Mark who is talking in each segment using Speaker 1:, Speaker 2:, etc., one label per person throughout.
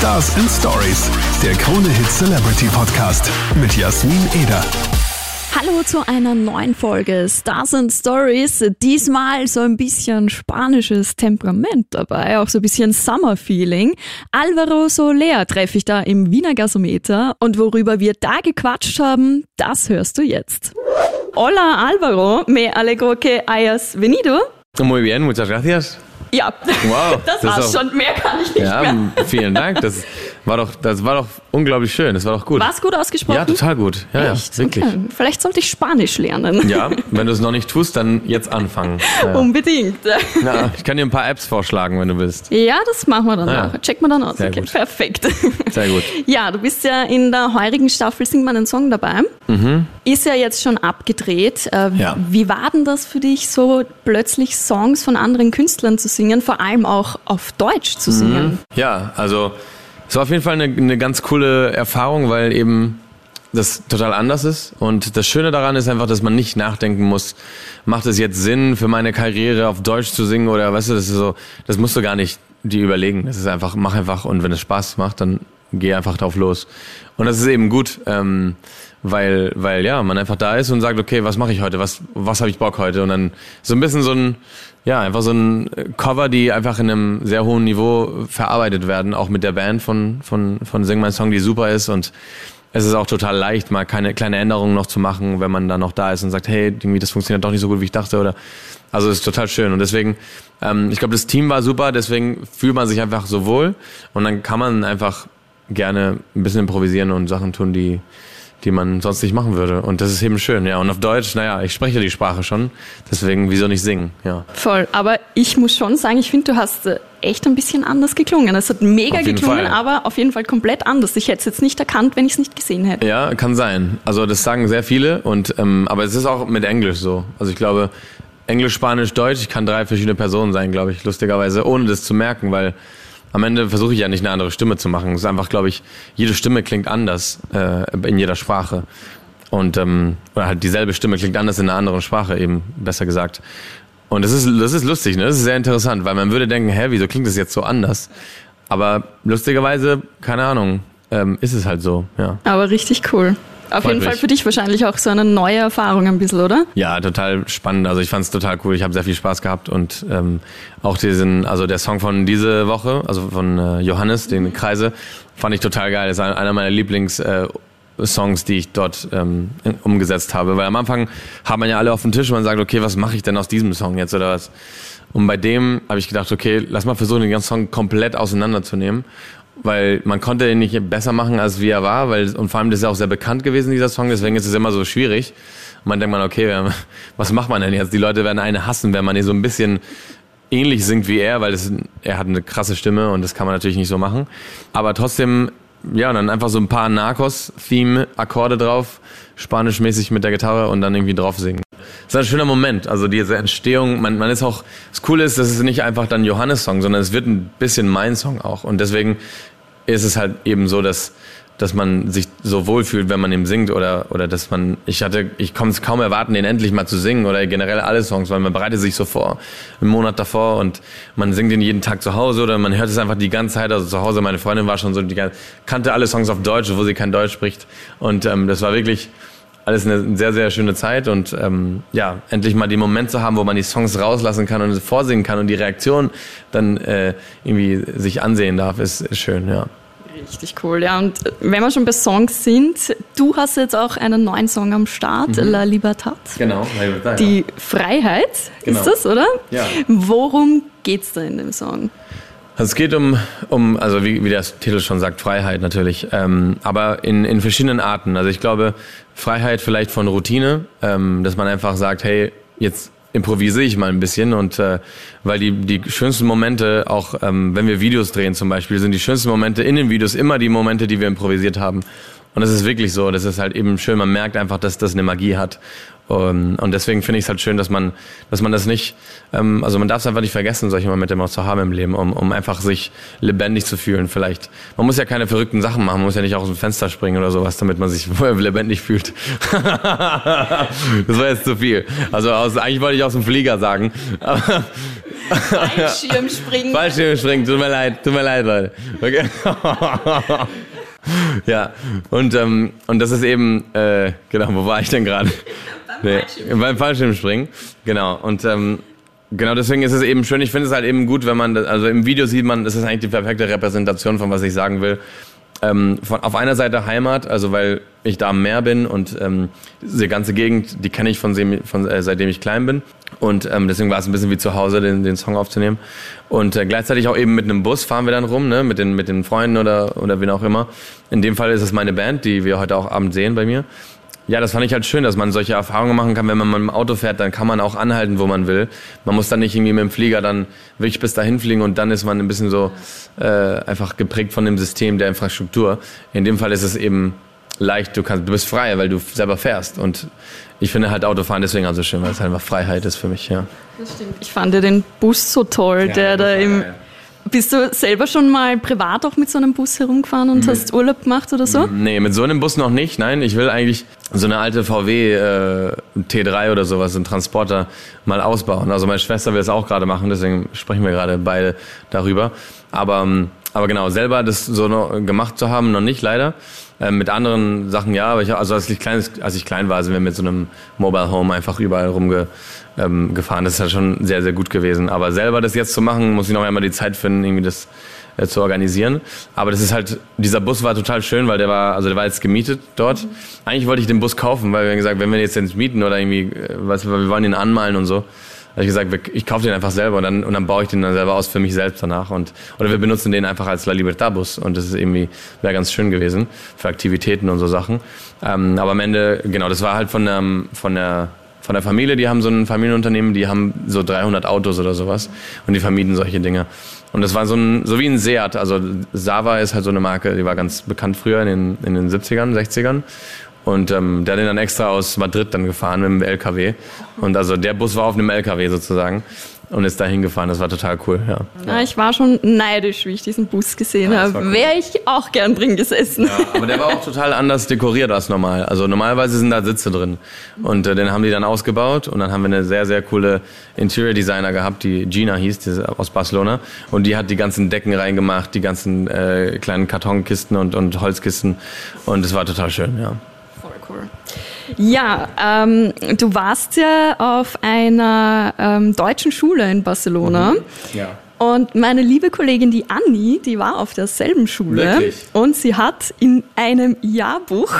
Speaker 1: Stars and Stories, der Krone Hit Celebrity Podcast mit Jasmin Eder.
Speaker 2: Hallo zu einer neuen Folge Stars and Stories. Diesmal so ein bisschen spanisches Temperament dabei, auch so ein bisschen Summer Feeling. Alvaro Soler treffe ich da im Wiener Gasometer und worüber wir da gequatscht haben, das hörst du jetzt. Hola Alvaro, me alegro que hayas venido.
Speaker 3: Muy bien, muchas gracias.
Speaker 2: Ja,
Speaker 3: Wow,
Speaker 2: das,
Speaker 3: das ist
Speaker 2: war's
Speaker 3: auch-
Speaker 2: schon. Mehr kann ich nicht
Speaker 3: Ja,
Speaker 2: mehr.
Speaker 3: vielen Dank. Das war doch, das war doch unglaublich schön. Das war doch gut.
Speaker 2: War's gut ausgesprochen?
Speaker 3: Ja, total gut. Ja,
Speaker 2: Echt?
Speaker 3: ja, wirklich.
Speaker 2: Okay. Vielleicht sollte ich Spanisch lernen.
Speaker 3: Ja, wenn du es noch nicht tust, dann jetzt anfangen. Ja.
Speaker 2: Unbedingt.
Speaker 3: Ja, ich kann dir ein paar Apps vorschlagen, wenn du willst.
Speaker 2: Ja, das machen wir dann
Speaker 3: ja.
Speaker 2: auch. Checken wir dann aus.
Speaker 3: Sehr
Speaker 2: okay,
Speaker 3: gut.
Speaker 2: perfekt.
Speaker 3: Sehr gut.
Speaker 2: Ja, du bist ja in der heurigen Staffel Sing mal einen Song dabei. Ist ja jetzt schon abgedreht. Äh,
Speaker 3: Mhm. Ja.
Speaker 2: Wie war denn das für dich, so plötzlich Songs von anderen Künstlern zu singen, vor allem auch auf Deutsch zu singen?
Speaker 3: Ja, also es war auf jeden Fall eine, eine ganz coole Erfahrung, weil eben das total anders ist. Und das Schöne daran ist einfach, dass man nicht nachdenken muss, macht es jetzt Sinn für meine Karriere auf Deutsch zu singen oder weißt du, das ist so, das musst du gar nicht dir überlegen. Das ist einfach, mach einfach und wenn es Spaß macht, dann geh einfach drauf los. Und das ist eben gut, ähm, weil, weil ja, man einfach da ist und sagt, okay, was mache ich heute, was, was habe ich Bock heute? Und dann so ein bisschen so ein, ja, einfach so ein Cover, die einfach in einem sehr hohen Niveau verarbeitet werden, auch mit der Band von, von, von Sing My Song, die super ist. Und es ist auch total leicht, mal keine kleine Änderungen noch zu machen, wenn man dann noch da ist und sagt, hey, irgendwie das funktioniert doch nicht so gut, wie ich dachte, oder also es ist total schön. Und deswegen, ähm, ich glaube, das Team war super, deswegen fühlt man sich einfach so wohl. Und dann kann man einfach gerne ein bisschen improvisieren und Sachen tun, die die man sonst nicht machen würde. Und das ist eben schön, ja. Und auf Deutsch, naja, ich spreche die Sprache schon, deswegen wieso nicht singen, ja.
Speaker 2: Voll. Aber ich muss schon sagen, ich finde, du hast äh, echt ein bisschen anders geklungen. Es hat mega geklungen,
Speaker 3: Fall.
Speaker 2: aber auf jeden Fall komplett anders. Ich hätte es jetzt nicht erkannt, wenn ich es nicht gesehen hätte.
Speaker 3: Ja, kann sein. Also das sagen sehr viele und ähm, aber es ist auch mit Englisch so. Also ich glaube, Englisch, Spanisch, Deutsch, ich kann drei verschiedene Personen sein, glaube ich, lustigerweise, ohne das zu merken, weil am Ende versuche ich ja nicht eine andere Stimme zu machen. Es ist einfach, glaube ich, jede Stimme klingt anders äh, in jeder Sprache. Und ähm, oder halt dieselbe Stimme klingt anders in einer anderen Sprache, eben besser gesagt. Und das ist, das ist lustig, ne? Das ist sehr interessant, weil man würde denken, hä, wieso klingt das jetzt so anders? Aber lustigerweise, keine Ahnung, ähm, ist es halt so, ja.
Speaker 2: Aber richtig cool. Auf
Speaker 3: Freut
Speaker 2: jeden Fall
Speaker 3: mich.
Speaker 2: für dich wahrscheinlich auch so eine neue Erfahrung ein bisschen, oder?
Speaker 3: Ja, total spannend. Also ich fand es total cool. Ich habe sehr viel Spaß gehabt und ähm, auch diesen, also der Song von diese Woche, also von äh, Johannes, den Kreise, fand ich total geil. Das ist ein- einer meiner Lieblings äh, Songs, die ich dort ähm, umgesetzt habe. Weil am Anfang hat man ja alle auf dem Tisch und man sagt, okay, was mache ich denn aus diesem Song jetzt oder was? Und bei dem habe ich gedacht, okay, lass mal versuchen, den ganzen Song komplett auseinanderzunehmen. Weil man konnte ihn nicht besser machen, als wie er war, weil, und vor allem das ist ja auch sehr bekannt gewesen, dieser Song, deswegen ist es immer so schwierig. Und man denkt man, okay, was macht man denn jetzt? Die Leute werden eine hassen, wenn man ihn so ein bisschen ähnlich singt wie er, weil das, er hat eine krasse Stimme und das kann man natürlich nicht so machen. Aber trotzdem, ja, dann einfach so ein paar Narcos-Theme-Akkorde drauf, spanischmäßig mit der Gitarre und dann irgendwie drauf singen. Ist ein schöner Moment, also diese Entstehung, man, man ist auch, das Coole ist, das ist nicht einfach dann Johannes-Song, sondern es wird ein bisschen mein Song auch. Und deswegen ist es halt eben so, dass dass man sich so wohlfühlt, wenn man ihm singt oder oder dass man ich hatte ich konnte es kaum erwarten, den endlich mal zu singen oder generell alle Songs, weil man bereitet sich so vor, einen Monat davor und man singt ihn jeden Tag zu Hause oder man hört es einfach die ganze Zeit, also zu Hause, meine Freundin war schon so, die gan- kannte alle Songs auf Deutsch, wo sie kein Deutsch spricht. Und ähm, das war wirklich alles eine sehr, sehr schöne Zeit und ähm, ja, endlich mal den Moment zu haben, wo man die Songs rauslassen kann und vorsingen kann und die Reaktion dann äh, irgendwie sich ansehen darf, ist, ist schön, ja.
Speaker 2: Richtig cool, ja. Und äh, wenn wir schon bei Songs sind, du hast jetzt auch einen neuen Song am Start,
Speaker 3: Mhm.
Speaker 2: La Libertad.
Speaker 3: Genau,
Speaker 2: Die Freiheit
Speaker 3: Genau.
Speaker 2: ist das, oder?
Speaker 3: Ja.
Speaker 2: Worum geht's da in dem Song?
Speaker 3: Also es geht um, um also wie, wie der Titel schon sagt, Freiheit natürlich, ähm, aber in, in verschiedenen Arten. Also ich glaube, Freiheit vielleicht von Routine, ähm, dass man einfach sagt, hey, jetzt improvisiere ich mal ein bisschen und äh, weil die, die schönsten Momente, auch ähm, wenn wir Videos drehen zum Beispiel, sind die schönsten Momente in den Videos immer die Momente, die wir improvisiert haben. Und das ist wirklich so, das ist halt eben schön, man merkt einfach, dass das eine Magie hat. Um, und deswegen finde ich es halt schön, dass man, dass man das nicht, ähm, also man darf es einfach nicht vergessen, solche Momente mal zu haben im Leben, um, um einfach sich lebendig zu fühlen vielleicht. Man muss ja keine verrückten Sachen machen, man muss ja nicht aus dem Fenster springen oder sowas, damit man sich lebendig fühlt. das war jetzt zu viel. Also aus, eigentlich wollte ich aus dem Flieger sagen. Aber,
Speaker 2: Fallschirmspringen.
Speaker 3: Fallschirmspringen, tut mir leid, tut mir leid, Leute. Okay. ja, und, ähm, und das ist eben, äh, genau, wo war ich denn gerade? Nee, beim Fallschirmspringen, genau. Und ähm, genau deswegen ist es eben schön. Ich finde es halt eben gut, wenn man, das, also im Video sieht man, das ist eigentlich die perfekte Repräsentation von was ich sagen will. Ähm, von, auf einer Seite Heimat, also weil ich da am Meer bin und ähm, diese ganze Gegend, die kenne ich von, von äh, seitdem ich klein bin. Und ähm, deswegen war es ein bisschen wie zu Hause, den, den Song aufzunehmen. Und äh, gleichzeitig auch eben mit einem Bus fahren wir dann rum, ne? mit, den, mit den Freunden oder, oder wen auch immer. In dem Fall ist es meine Band, die wir heute auch Abend sehen bei mir. Ja, das fand ich halt schön, dass man solche Erfahrungen machen kann, wenn man mit dem Auto fährt, dann kann man auch anhalten, wo man will. Man muss dann nicht irgendwie mit dem Flieger dann wirklich bis dahin fliegen und dann ist man ein bisschen so äh, einfach geprägt von dem System der Infrastruktur. In dem Fall ist es eben leicht, du kannst, du bist frei, weil du selber fährst und ich finde halt Autofahren deswegen auch so schön, weil es halt einfach Freiheit ist für mich, ja.
Speaker 2: Das stimmt. Ich fand den Bus so toll, ja, der da im, geil. Bist du selber schon mal privat auch mit so einem Bus herumgefahren und mit, hast Urlaub gemacht oder so?
Speaker 3: Nee, mit so einem Bus noch nicht. Nein, ich will eigentlich so eine alte VW äh, T3 oder sowas, einen Transporter mal ausbauen. Also meine Schwester will es auch gerade machen, deswegen sprechen wir gerade beide darüber. Aber, ähm, aber genau, selber das so noch gemacht zu haben, noch nicht leider. Ähm, mit anderen Sachen ja, aber ich, also als ich klein, als ich klein war, sind wir mit so einem Mobile Home einfach überall rumge ähm, gefahren. Das ist ja schon sehr, sehr gut gewesen. Aber selber das jetzt zu machen, muss ich noch einmal die Zeit finden, irgendwie das äh, zu organisieren. Aber das ist halt, dieser Bus war total schön, weil der war, also der war jetzt gemietet dort. Eigentlich wollte ich den Bus kaufen, weil wir haben gesagt, wenn wir jetzt den mieten oder irgendwie, äh, was, wir wollen ihn anmalen und so. habe ich gesagt, ich kaufe den einfach selber und dann, und dann baue ich den dann selber aus für mich selbst danach. Und, oder wir benutzen den einfach als La Libertad Bus und das ist irgendwie, wäre ganz schön gewesen für Aktivitäten und so Sachen. Ähm, aber am Ende, genau, das war halt von der, von der von der Familie, die haben so ein Familienunternehmen, die haben so 300 Autos oder sowas und die vermieten solche Dinge. Und das war so, ein, so wie ein Seat. Also Sava ist halt so eine Marke, die war ganz bekannt früher in den, in den 70ern, 60ern. Und ähm, der hat den dann extra aus Madrid dann gefahren mit dem LKW. Und also der Bus war auf einem LKW sozusagen und ist da hingefahren. Das war total cool, ja.
Speaker 2: ja. ich war schon neidisch, wie ich diesen Bus gesehen ja, habe. Cool. Wäre ich auch gern drin gesessen.
Speaker 3: Ja, aber der war auch total anders dekoriert als normal. Also normalerweise sind da Sitze drin. Und äh, den haben die dann ausgebaut und dann haben wir eine sehr, sehr coole Interior Designer gehabt, die Gina hieß, die ist aus Barcelona. Und die hat die ganzen Decken reingemacht, die ganzen äh, kleinen Kartonkisten und, und Holzkisten. Und es war total schön, ja.
Speaker 2: Voll cool. Ja, ähm, du warst ja auf einer ähm, deutschen Schule in Barcelona. Mhm. Ja. Und meine liebe Kollegin, die Anni, die war auf derselben Schule.
Speaker 3: Wirklich?
Speaker 2: Und sie hat in einem Jahrbuch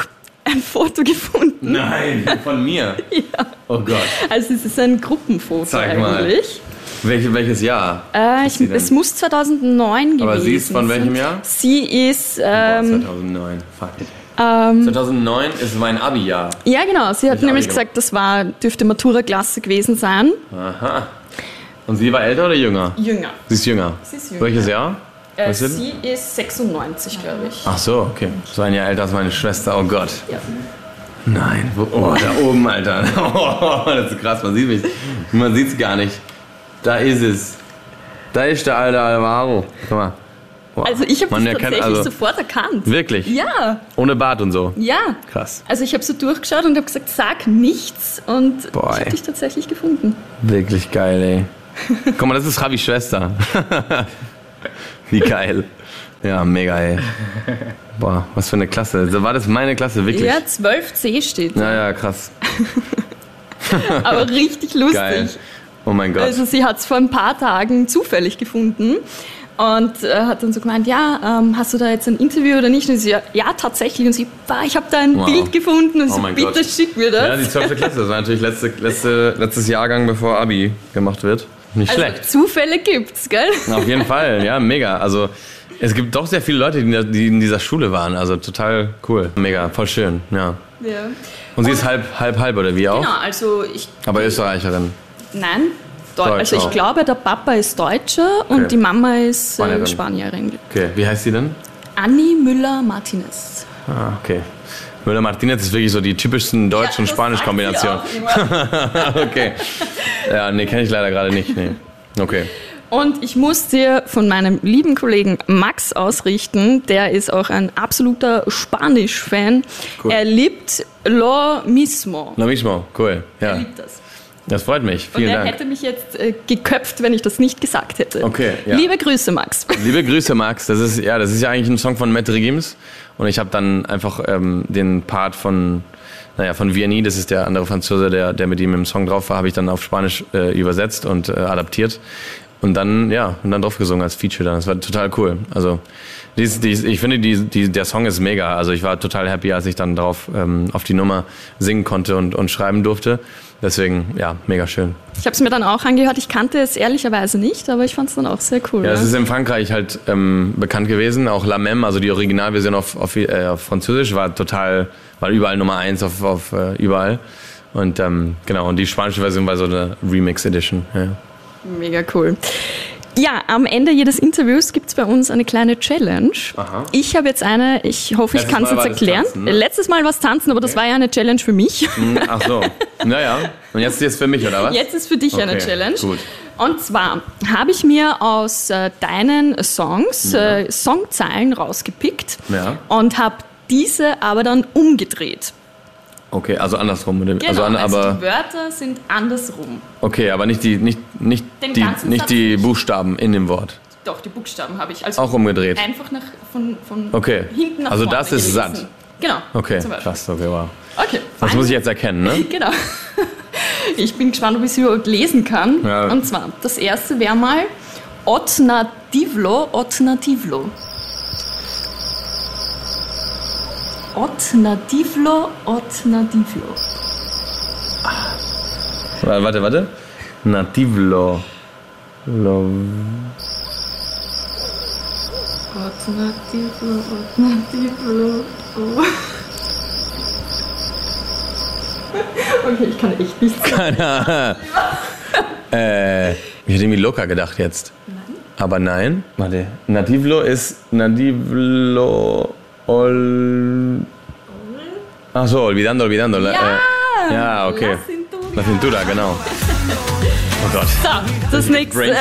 Speaker 2: ein Foto gefunden.
Speaker 3: Nein, von mir?
Speaker 2: ja.
Speaker 3: Oh Gott.
Speaker 2: Also es ist ein Gruppenfoto
Speaker 3: Zeig
Speaker 2: eigentlich.
Speaker 3: Mal. Welche, welches Jahr?
Speaker 2: Äh, ich, es muss 2009 gewesen sein.
Speaker 3: Aber sie ist von welchem Jahr?
Speaker 2: Sie ist... Ähm,
Speaker 3: Boah, 2009, fuck it. Ähm, 2009 ist mein Abi-Jahr.
Speaker 2: Ja, genau. Sie hat nämlich gesagt, das war, dürfte Matura-Klasse gewesen sein.
Speaker 3: Aha. Und sie war älter oder jünger?
Speaker 2: Jünger.
Speaker 3: Sie ist jünger.
Speaker 2: Sie ist jünger.
Speaker 3: Welches Jahr?
Speaker 2: Äh, sie ist 96, glaube ich.
Speaker 3: Ach so, okay. So ein Jahr älter als meine Schwester. Oh Gott.
Speaker 2: Ja.
Speaker 3: Nein, wo, oh, da oben, Alter. Oh, das ist krass, man sieht mich. Man sieht es gar nicht. Da ist es. Da ist der alte Alvaro. Guck mal.
Speaker 2: Wow. Also ich habe das tatsächlich also sofort erkannt.
Speaker 3: Wirklich?
Speaker 2: Ja.
Speaker 3: Ohne Bart und so?
Speaker 2: Ja.
Speaker 3: Krass.
Speaker 2: Also ich habe so durchgeschaut und habe gesagt, sag nichts und Boy. ich habe dich tatsächlich gefunden.
Speaker 3: Wirklich geil, ey. Guck mal, das ist Ravis Schwester. Wie geil. Ja, mega, ey. Boah, was für eine Klasse. war das meine Klasse, wirklich?
Speaker 2: Ja, 12c steht.
Speaker 3: Ja, ja, krass.
Speaker 2: Aber richtig lustig.
Speaker 3: Geil. Oh mein Gott.
Speaker 2: Also sie hat es vor ein paar Tagen zufällig gefunden und äh, hat dann so gemeint, ja, ähm, hast du da jetzt ein Interview oder nicht? Und sie, ja, ja tatsächlich. Und sie, bah, ich habe da ein wow. Bild gefunden. Und oh sie, bitte Gott. schick mir das.
Speaker 3: Ja, die 12. Klasse. Das war natürlich letzte, letzte, letztes Jahrgang, bevor Abi gemacht wird. Nicht
Speaker 2: also
Speaker 3: schlecht.
Speaker 2: Zufälle gibt's, gell?
Speaker 3: Auf jeden Fall, ja, mega. Also es gibt doch sehr viele Leute, die in dieser Schule waren. Also total cool. Mega, voll schön, ja.
Speaker 2: Ja.
Speaker 3: Und sie ist halb, halb, halb, oder wie auch?
Speaker 2: Genau, also ich.
Speaker 3: Aber Österreicherin.
Speaker 2: Nein, Deutsch. Also ich auch. glaube, der Papa ist Deutscher okay. und die Mama ist äh, Spanierin.
Speaker 3: Okay, wie heißt sie denn?
Speaker 2: Anni Müller-Martinez.
Speaker 3: Ah, okay. Müller-Martinez ist wirklich so die typischsten Deutsch- ja, und Spanisch-Kombination. okay. Ja, nee, kenne ich leider gerade nicht. Nee. Okay.
Speaker 2: Und ich muss dir von meinem lieben Kollegen Max ausrichten, der ist auch ein absoluter Spanisch-Fan. Cool. Er liebt Lo Mismo.
Speaker 3: Lo Mismo, cool. Ja.
Speaker 2: Er liebt das.
Speaker 3: Das freut mich. Vielen
Speaker 2: Und er
Speaker 3: Dank.
Speaker 2: hätte mich jetzt äh, geköpft, wenn ich das nicht gesagt hätte.
Speaker 3: Okay, ja.
Speaker 2: Liebe Grüße, Max.
Speaker 3: Liebe Grüße, Max. Das ist ja, das ist ja eigentlich ein Song von Matt Regims und ich habe dann einfach ähm, den Part von, naja, von Vianney, das ist der andere Franzose, der, der mit ihm im Song drauf war, habe ich dann auf Spanisch äh, übersetzt und äh, adaptiert und dann ja und dann drauf gesungen als Feature. Dann das war total cool. Also dies, dies, ich finde, die, die, der Song ist mega. Also ich war total happy, als ich dann drauf ähm, auf die Nummer singen konnte und, und schreiben durfte. Deswegen ja, mega schön.
Speaker 2: Ich habe es mir dann auch angehört. Ich kannte es ehrlicherweise nicht, aber ich fand es dann auch sehr cool.
Speaker 3: Ja, es ist in Frankreich halt ähm, bekannt gewesen. Auch La Meme, also die Originalversion auf, auf, äh, auf Französisch, war total, war überall Nummer eins auf, auf äh, überall. Und ähm, genau, und die spanische Version war so eine Remix Edition. Ja.
Speaker 2: Mega cool. Ja, am Ende jedes Interviews gibt es bei uns eine kleine Challenge.
Speaker 3: Aha.
Speaker 2: Ich habe jetzt eine, ich hoffe, ich kann es jetzt erklären.
Speaker 3: Tanzen, ne?
Speaker 2: Letztes Mal war es tanzen, aber das war ja eine Challenge für mich.
Speaker 3: Hm, Ach so, naja. Und jetzt jetzt für mich, oder was?
Speaker 2: Jetzt ist für dich eine
Speaker 3: Okay,
Speaker 2: Challenge.
Speaker 3: gut.
Speaker 2: Und zwar habe ich mir aus äh, deinen Songs äh, Songzeilen rausgepickt
Speaker 3: Ja.
Speaker 2: und habe diese aber dann umgedreht.
Speaker 3: Okay, also andersrum.
Speaker 2: Genau,
Speaker 3: also, an,
Speaker 2: also
Speaker 3: aber
Speaker 2: die Wörter sind andersrum.
Speaker 3: okay, aber nicht die, nicht, nicht
Speaker 2: Den
Speaker 3: die, nicht
Speaker 2: Satz
Speaker 3: die. Buchstaben in dem Wort.
Speaker 2: Doch, die Buchstaben habe ich. Also
Speaker 3: Auch umgedreht.
Speaker 2: einfach nach, von, von
Speaker 3: Okay.
Speaker 2: hinten nach
Speaker 3: Also
Speaker 2: vorne
Speaker 3: das ist
Speaker 2: gelesen.
Speaker 3: satt.
Speaker 2: Genau.
Speaker 3: Okay, krass, okay, wow.
Speaker 2: Okay.
Speaker 3: Das muss ich jetzt erkennen, ne?
Speaker 2: Genau. Ich bin gespannt, ob ich es überhaupt lesen kann.
Speaker 3: Ja.
Speaker 2: Und zwar, das erste wäre mal Otnativlo, Otnativlo. Otnativlo, Otnativlo.
Speaker 3: Warte, warte, warte. Nativlo. Lo,
Speaker 2: Otnativlo, Otnativlo. Oh. Okay, ich kann echt nicht sagen.
Speaker 3: äh, ich hätte irgendwie locker gedacht jetzt. Aber nein. Warte. Nativlo ist Nativlo ol. Ach so, olvidando, olvidando.
Speaker 2: Ja!
Speaker 3: Äh, ja, okay.
Speaker 2: La cintura.
Speaker 3: La cintura, genau. Oh Gott.
Speaker 2: So, das nächste.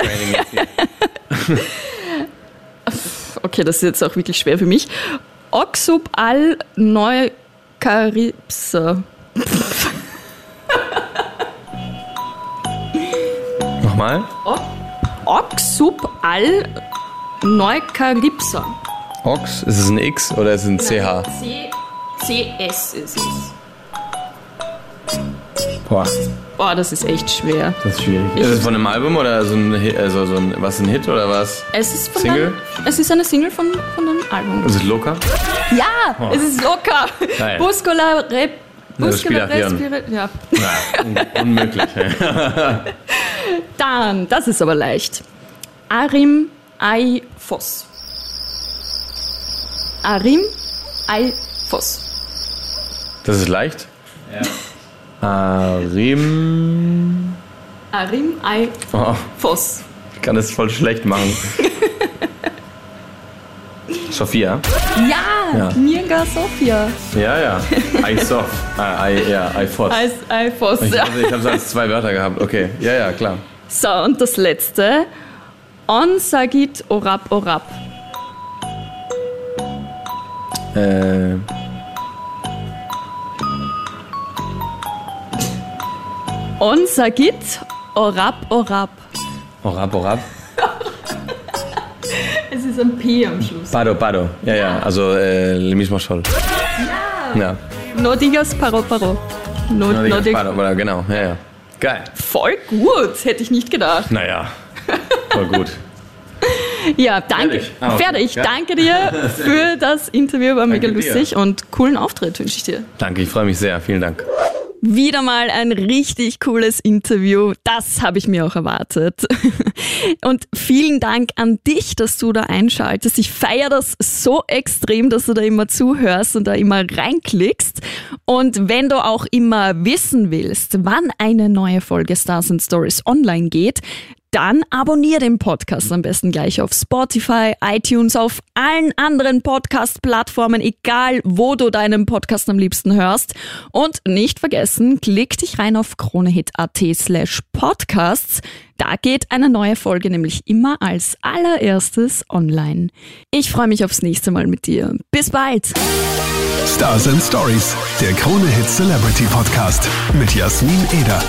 Speaker 2: Okay, das ist jetzt auch wirklich schwer für mich. Oxub al Neukaripse.
Speaker 3: Nochmal.
Speaker 2: Oxub al Neukaripsa.
Speaker 3: Ox, ist es ein X oder ist es ein CH?
Speaker 2: C CS ist es.
Speaker 3: Boah,
Speaker 2: Boah, das ist echt schwer.
Speaker 3: das ist schwierig. Ist es von einem Album oder so ein, Hit- also so ein, was ein Hit oder was?
Speaker 2: Es ist von
Speaker 3: Single?
Speaker 2: Einem, es ist eine Single von, von einem Album.
Speaker 3: Ist es locker?
Speaker 2: Ja, es ist locker.
Speaker 3: Geil.
Speaker 2: Buscola Rep.
Speaker 3: Spiel
Speaker 2: Buscola Ja.
Speaker 3: Ja, un unmöglich.
Speaker 2: Dann, das ist aber leicht. Arim Ai Foss. Arim Ai Foss.
Speaker 3: Das ist leicht? Ja. Arim.
Speaker 2: Arim Ai
Speaker 3: Oh,
Speaker 2: Foss.
Speaker 3: ich kann das voll schlecht machen. Sophia?
Speaker 2: Ja,
Speaker 3: Ja.
Speaker 2: Mirga Sofia.
Speaker 3: Ja, ja. I soft. Ah, I, ja, I fought.
Speaker 2: Als Ai Foss.
Speaker 3: Ich
Speaker 2: Ja.
Speaker 3: habe ich hab's als zwei Wörter gehabt. Okay, ja, ja, klar.
Speaker 2: So, und das letzte. On Sagit Orab Orab.
Speaker 3: Äh,
Speaker 2: On Sagit Orab Orab.
Speaker 3: orab, orab.
Speaker 2: Es ist ein P am Schluss.
Speaker 3: Paro, paro. Ja, ja, also äh, el mismo sol. Ja.
Speaker 2: No digas paro paro. No,
Speaker 3: No
Speaker 2: no
Speaker 3: digas
Speaker 2: dig-
Speaker 3: paro, oder genau, ja, ja. Geil.
Speaker 2: Voll gut, hätte ich nicht gedacht.
Speaker 3: Naja, voll gut.
Speaker 2: Ja, danke.
Speaker 3: Fertig. Ah, okay.
Speaker 2: Fertig.
Speaker 3: Ja.
Speaker 2: Danke dir für das Interview, war mega
Speaker 3: dir.
Speaker 2: lustig und coolen Auftritt wünsche ich dir.
Speaker 3: Danke, ich freue mich sehr. Vielen Dank.
Speaker 2: Wieder mal ein richtig cooles Interview. Das habe ich mir auch erwartet. Und vielen Dank an dich, dass du da einschaltest. Ich feiere das so extrem, dass du da immer zuhörst und da immer reinklickst. Und wenn du auch immer wissen willst, wann eine neue Folge Stars and Stories online geht, dann abonniere den Podcast am besten gleich auf Spotify, iTunes, auf allen anderen Podcast-Plattformen, egal wo du deinen Podcast am liebsten hörst. Und nicht vergessen, klick dich rein auf kronehit.at slash podcasts. Da geht eine neue Folge nämlich immer als allererstes online. Ich freue mich aufs nächste Mal mit dir. Bis bald!
Speaker 1: Stars and Stories, der Krone Hit Celebrity Podcast mit Jasmin Eder.